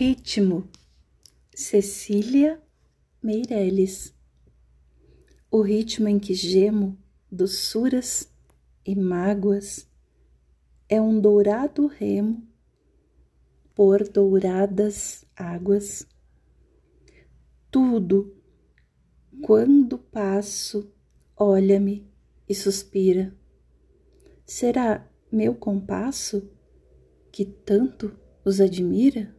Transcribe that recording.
Ritmo Cecília Meireles. O ritmo em que gemo doçuras e mágoas é um dourado remo por douradas águas. Tudo, quando passo, olha-me e suspira. Será meu compasso que tanto os admira?